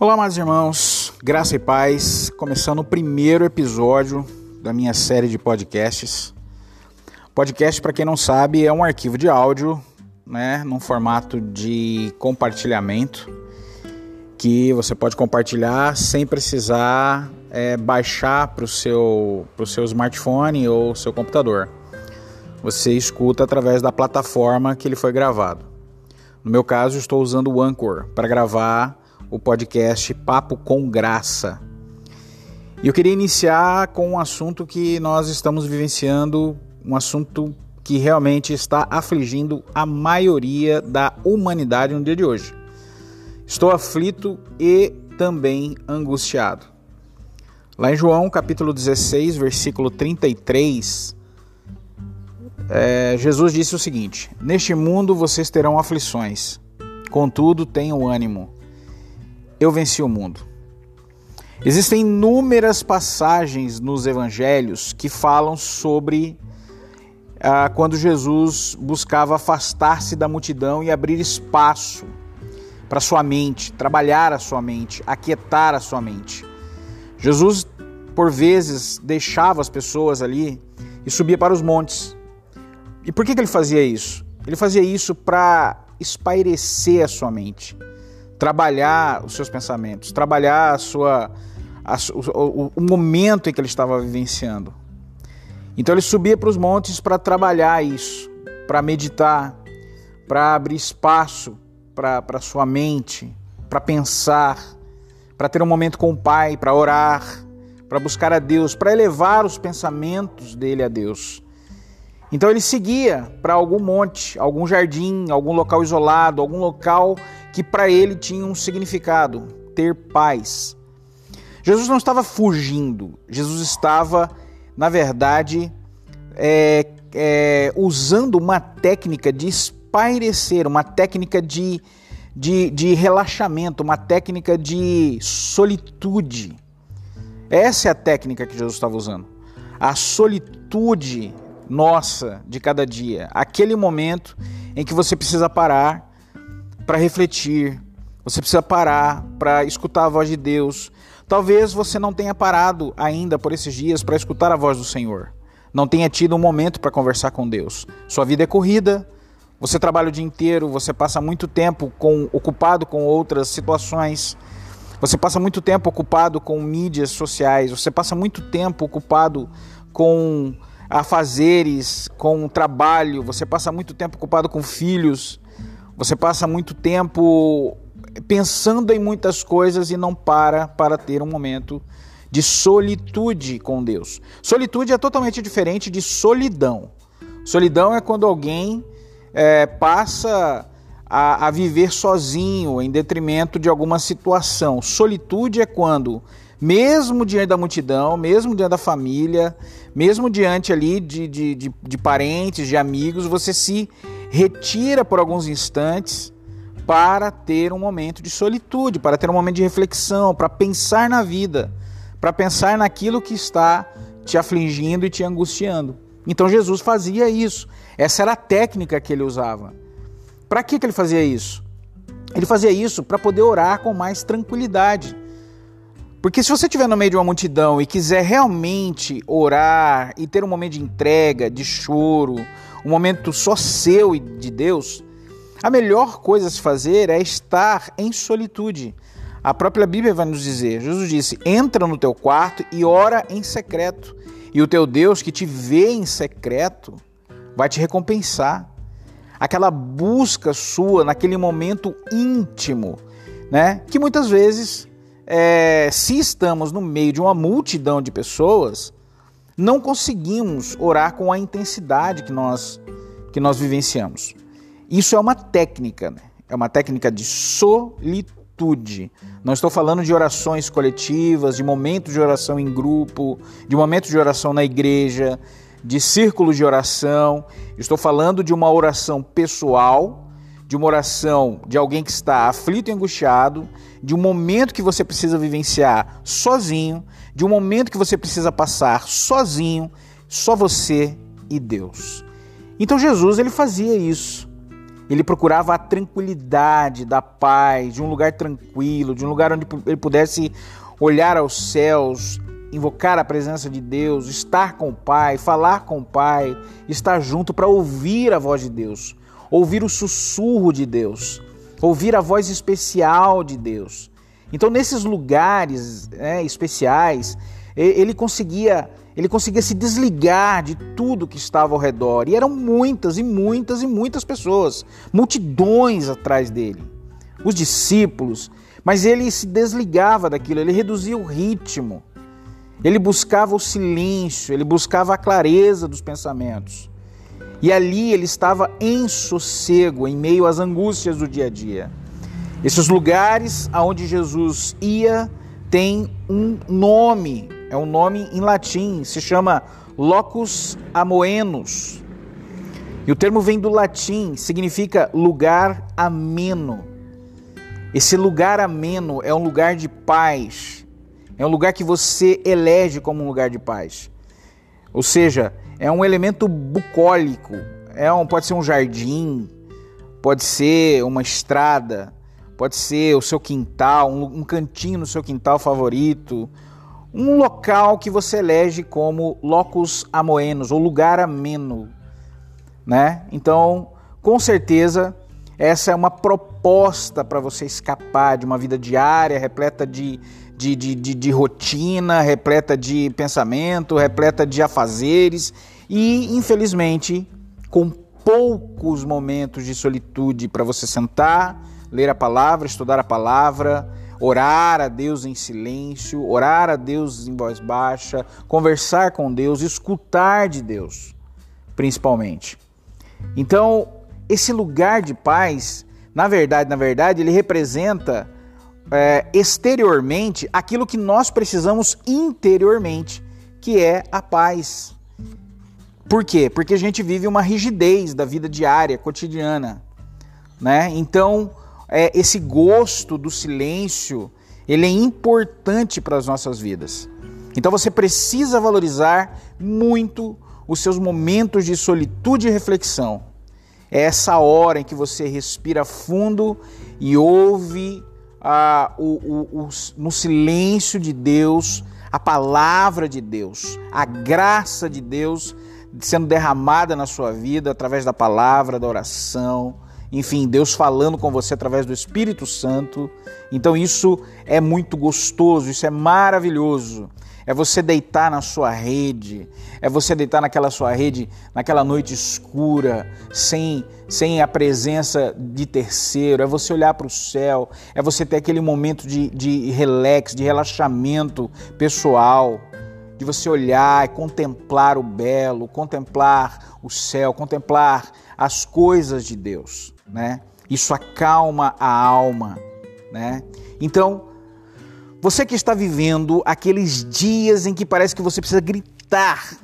Olá, meus irmãos, graça e paz. Começando o primeiro episódio da minha série de podcasts. Podcast, para quem não sabe, é um arquivo de áudio, né, num formato de compartilhamento, que você pode compartilhar sem precisar é, baixar para o seu, seu smartphone ou seu computador. Você escuta através da plataforma que ele foi gravado. No meu caso, estou usando o Anchor para gravar o podcast Papo com Graça. E eu queria iniciar com um assunto que nós estamos vivenciando, um assunto que realmente está afligindo a maioria da humanidade no dia de hoje. Estou aflito e também angustiado. Lá em João capítulo 16, versículo 33, é, Jesus disse o seguinte: Neste mundo vocês terão aflições, contudo tenham ânimo eu venci o mundo. Existem inúmeras passagens nos evangelhos que falam sobre ah, quando Jesus buscava afastar-se da multidão e abrir espaço para sua mente, trabalhar a sua mente, aquietar a sua mente. Jesus, por vezes, deixava as pessoas ali e subia para os montes. E por que, que ele fazia isso? Ele fazia isso para espairecer a sua mente trabalhar os seus pensamentos, trabalhar a sua, a, o, o momento em que ele estava vivenciando. Então ele subia para os montes para trabalhar isso, para meditar, para abrir espaço para sua mente, para pensar, para ter um momento com o Pai, para orar, para buscar a Deus, para elevar os pensamentos dele a Deus. Então ele seguia para algum monte, algum jardim, algum local isolado, algum local que para ele tinha um significado: ter paz. Jesus não estava fugindo, Jesus estava, na verdade, é, é, usando uma técnica de espairecer, uma técnica de, de, de relaxamento, uma técnica de solitude. Essa é a técnica que Jesus estava usando. A solitude nossa de cada dia, aquele momento em que você precisa parar para refletir, você precisa parar para escutar a voz de Deus. Talvez você não tenha parado ainda por esses dias para escutar a voz do Senhor. Não tenha tido um momento para conversar com Deus. Sua vida é corrida, você trabalha o dia inteiro, você passa muito tempo com, ocupado com outras situações. Você passa muito tempo ocupado com mídias sociais, você passa muito tempo ocupado com afazeres, com trabalho, você passa muito tempo ocupado com filhos, você passa muito tempo pensando em muitas coisas e não para para ter um momento de solitude com Deus. Solitude é totalmente diferente de solidão. Solidão é quando alguém é, passa a, a viver sozinho em detrimento de alguma situação. Solitude é quando mesmo diante da multidão, mesmo diante da família, mesmo diante ali de, de, de, de parentes, de amigos, você se retira por alguns instantes para ter um momento de solitude, para ter um momento de reflexão, para pensar na vida, para pensar naquilo que está te afligindo e te angustiando. Então Jesus fazia isso. Essa era a técnica que ele usava. Para que, que ele fazia isso? Ele fazia isso para poder orar com mais tranquilidade porque se você estiver no meio de uma multidão e quiser realmente orar e ter um momento de entrega, de choro, um momento só seu e de Deus, a melhor coisa a se fazer é estar em solitude. A própria Bíblia vai nos dizer: Jesus disse: entra no teu quarto e ora em secreto, e o teu Deus que te vê em secreto vai te recompensar. Aquela busca sua naquele momento íntimo, né? Que muitas vezes é, se estamos no meio de uma multidão de pessoas, não conseguimos orar com a intensidade que nós, que nós vivenciamos. Isso é uma técnica, né? é uma técnica de solitude. Não estou falando de orações coletivas, de momentos de oração em grupo, de momentos de oração na igreja, de círculos de oração. Estou falando de uma oração pessoal de uma oração de alguém que está aflito e angustiado, de um momento que você precisa vivenciar sozinho, de um momento que você precisa passar sozinho, só você e Deus. Então Jesus ele fazia isso. Ele procurava a tranquilidade, da paz, de um lugar tranquilo, de um lugar onde ele pudesse olhar aos céus, invocar a presença de Deus, estar com o Pai, falar com o Pai, estar junto para ouvir a voz de Deus, ouvir o sussurro de Deus, ouvir a voz especial de Deus. Então, nesses lugares né, especiais, ele conseguia ele conseguia se desligar de tudo que estava ao redor. E eram muitas e muitas e muitas pessoas, multidões atrás dele. Os discípulos, mas ele se desligava daquilo, ele reduzia o ritmo. Ele buscava o silêncio, ele buscava a clareza dos pensamentos. E ali ele estava em sossego, em meio às angústias do dia a dia. Esses lugares aonde Jesus ia têm um nome, é um nome em latim, se chama locus amoenos. E o termo vem do latim, significa lugar ameno. Esse lugar ameno é um lugar de paz, é um lugar que você elege como um lugar de paz. Ou seja, é um elemento bucólico, é um, pode ser um jardim, pode ser uma estrada, pode ser o seu quintal, um, um cantinho no seu quintal favorito, um local que você elege como locus amoenos ou lugar ameno, né? Então, com certeza, essa é uma proposta para você escapar de uma vida diária repleta de, de, de, de, de rotina, repleta de pensamento, repleta de afazeres e, infelizmente, com poucos momentos de solitude para você sentar, ler a palavra, estudar a palavra, orar a Deus em silêncio, orar a Deus em voz baixa, conversar com Deus, escutar de Deus, principalmente. Então, esse lugar de paz, na verdade, na verdade, ele representa é, exteriormente aquilo que nós precisamos interiormente, que é a paz. Por quê? Porque a gente vive uma rigidez da vida diária, cotidiana, né? Então, é, esse gosto do silêncio, ele é importante para as nossas vidas. Então você precisa valorizar muito os seus momentos de solitude e reflexão. É essa hora em que você respira fundo e ouve ah, o, o, o, no silêncio de Deus a palavra de Deus, a graça de Deus sendo derramada na sua vida através da palavra, da oração enfim, Deus falando com você através do Espírito Santo. Então isso é muito gostoso, isso é maravilhoso. É você deitar na sua rede, é você deitar naquela sua rede, naquela noite escura, sem, sem a presença de terceiro, é você olhar para o céu, é você ter aquele momento de, de relax, de relaxamento pessoal, de você olhar e contemplar o belo, contemplar o céu, contemplar as coisas de Deus né? Isso acalma a alma, né? Então, você que está vivendo aqueles dias em que parece que você precisa gritar,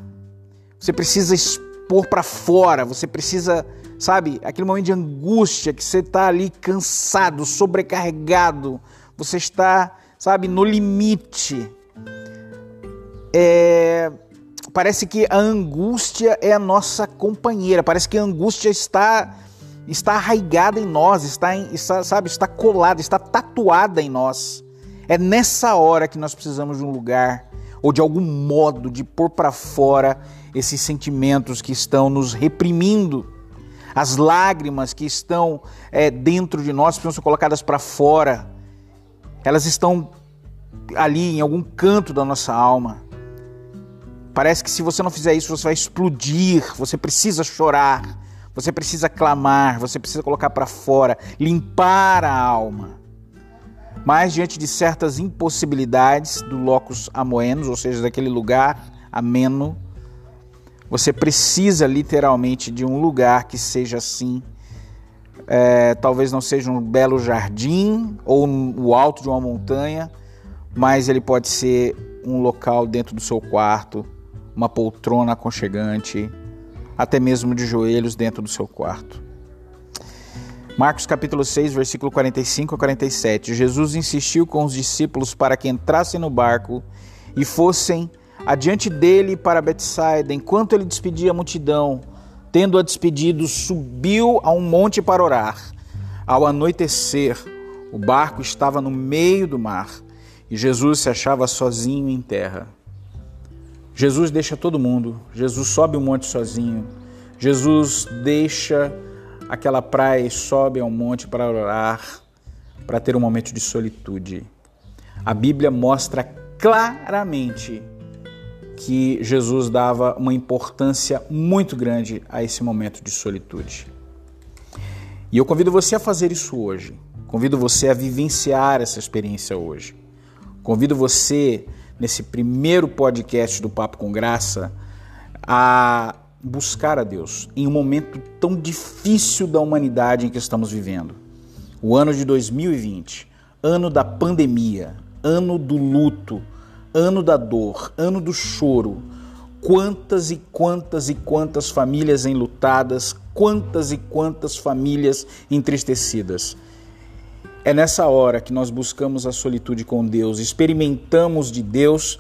você precisa expor para fora, você precisa, sabe, aquele momento de angústia que você está ali cansado, sobrecarregado, você está, sabe, no limite. É, parece que a angústia é a nossa companheira, parece que a angústia está está arraigada em nós, está, está, sabe, está colada, está tatuada em nós. É nessa hora que nós precisamos de um lugar ou de algum modo de pôr para fora esses sentimentos que estão nos reprimindo. As lágrimas que estão é, dentro de nós precisam ser colocadas para fora. Elas estão ali em algum canto da nossa alma. Parece que se você não fizer isso, você vai explodir, você precisa chorar. Você precisa clamar, você precisa colocar para fora, limpar a alma. Mas diante de certas impossibilidades do locus amoenos, ou seja, daquele lugar ameno, você precisa literalmente de um lugar que seja assim. É, talvez não seja um belo jardim ou o alto de uma montanha, mas ele pode ser um local dentro do seu quarto, uma poltrona aconchegante, até mesmo de joelhos dentro do seu quarto. Marcos capítulo 6, versículo 45 a 47. Jesus insistiu com os discípulos para que entrassem no barco e fossem adiante dele para Betsaida, enquanto ele despedia a multidão. tendo-a despedido, subiu a um monte para orar. Ao anoitecer, o barco estava no meio do mar e Jesus se achava sozinho em terra. Jesus deixa todo mundo, Jesus sobe o monte sozinho, Jesus deixa aquela praia e sobe ao monte para orar, para ter um momento de solitude. A Bíblia mostra claramente que Jesus dava uma importância muito grande a esse momento de solitude. E eu convido você a fazer isso hoje. Convido você a vivenciar essa experiência hoje. Convido você, nesse primeiro podcast do Papo com Graça, a buscar a Deus em um momento tão difícil da humanidade em que estamos vivendo. O ano de 2020, ano da pandemia, ano do luto, ano da dor, ano do choro. Quantas e quantas e quantas famílias enlutadas, quantas e quantas famílias entristecidas. É nessa hora que nós buscamos a solitude com Deus, experimentamos de Deus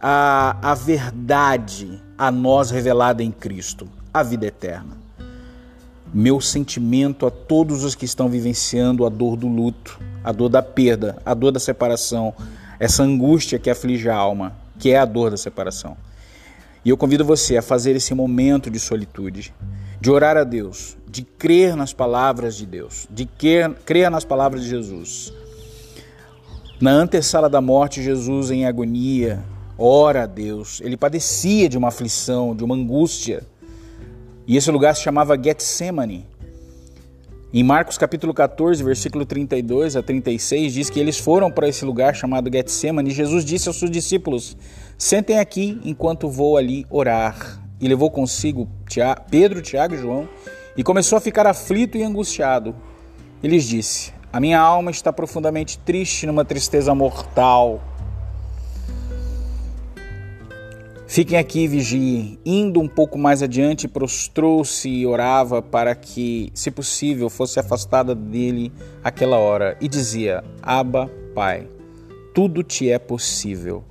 a, a verdade a nós revelada em Cristo, a vida eterna. Meu sentimento a todos os que estão vivenciando a dor do luto, a dor da perda, a dor da separação, essa angústia que aflige a alma, que é a dor da separação. E eu convido você a fazer esse momento de solitude, de orar a Deus, de crer nas palavras de Deus, de crer, crer nas palavras de Jesus. Na antessala da morte, Jesus, em agonia, ora a Deus. Ele padecia de uma aflição, de uma angústia. E esse lugar se chamava Getsemane. Em Marcos capítulo 14, versículo 32 a 36, diz que eles foram para esse lugar chamado Getsemane e Jesus disse aos seus discípulos: Sentem aqui enquanto vou ali orar. E levou consigo Pedro, Tiago e João e começou a ficar aflito e angustiado. E lhes disse: A minha alma está profundamente triste, numa tristeza mortal. Fiquem aqui vigiem. Indo um pouco mais adiante, prostrou-se e orava para que, se possível, fosse afastada dele aquela hora. E dizia: Aba, Pai, tudo te é possível.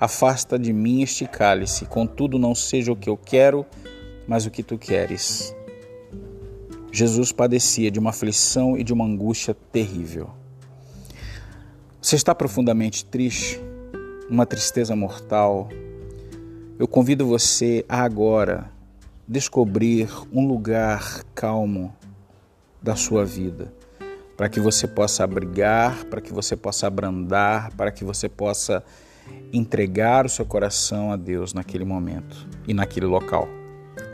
Afasta de mim este cálice, contudo, não seja o que eu quero, mas o que tu queres. Jesus padecia de uma aflição e de uma angústia terrível. Você está profundamente triste, uma tristeza mortal, eu convido você a agora descobrir um lugar calmo da sua vida, para que você possa abrigar, para que você possa abrandar, para que você possa entregar o seu coração a Deus naquele momento e naquele local.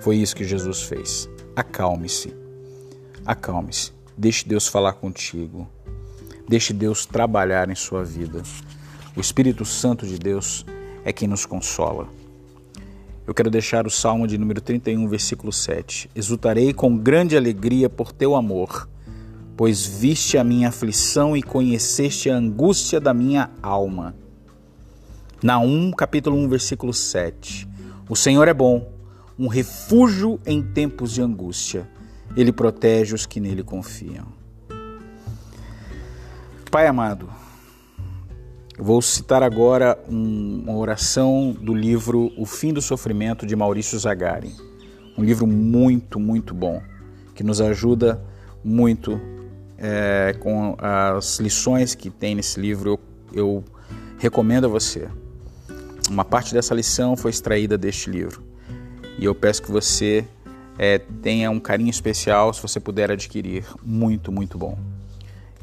Foi isso que Jesus fez. Acalme-se. Acalme-se. Deixe Deus falar contigo. Deixe Deus trabalhar em sua vida. O Espírito Santo de Deus é quem nos consola. Eu quero deixar o Salmo de número 31, versículo 7. Exultarei com grande alegria por teu amor, pois viste a minha aflição e conheceste a angústia da minha alma. Naum, capítulo 1, versículo 7. O Senhor é bom, um refúgio em tempos de angústia. Ele protege os que nele confiam. Pai amado, vou citar agora uma oração do livro O Fim do Sofrimento de Maurício Zagari. Um livro muito, muito bom, que nos ajuda muito é, com as lições que tem nesse livro. Eu, eu recomendo a você. Uma parte dessa lição foi extraída deste livro. E eu peço que você é, tenha um carinho especial se você puder adquirir. Muito, muito bom.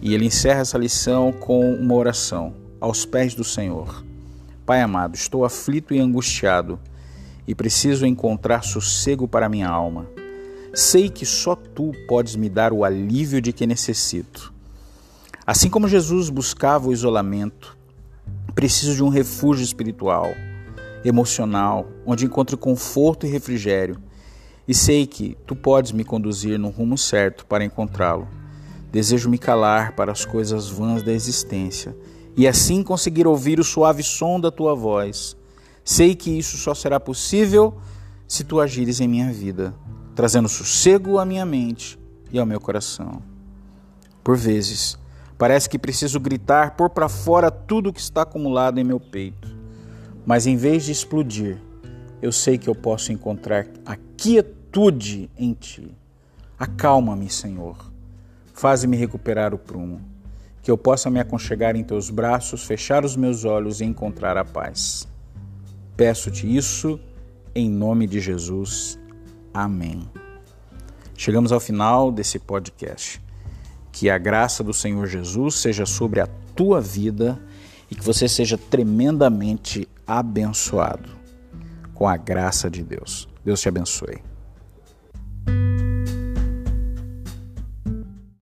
E ele encerra essa lição com uma oração aos pés do Senhor. Pai amado, estou aflito e angustiado e preciso encontrar sossego para minha alma. Sei que só tu podes me dar o alívio de que necessito. Assim como Jesus buscava o isolamento, preciso de um refúgio espiritual, emocional, onde encontre conforto e refrigério. E sei que tu podes me conduzir no rumo certo para encontrá-lo. Desejo me calar para as coisas vãs da existência e assim conseguir ouvir o suave som da tua voz. Sei que isso só será possível se tu agires em minha vida, trazendo sossego à minha mente e ao meu coração. Por vezes, parece que preciso gritar, pôr para fora tudo que está acumulado em meu peito. Mas em vez de explodir, eu sei que eu posso encontrar a quietude quietude em ti. Acalma-me, Senhor. Faze-me recuperar o prumo, que eu possa me aconchegar em teus braços, fechar os meus olhos e encontrar a paz. Peço-te isso em nome de Jesus. Amém. Chegamos ao final desse podcast. Que a graça do Senhor Jesus seja sobre a tua vida e que você seja tremendamente abençoado com a graça de Deus. Deus te abençoe.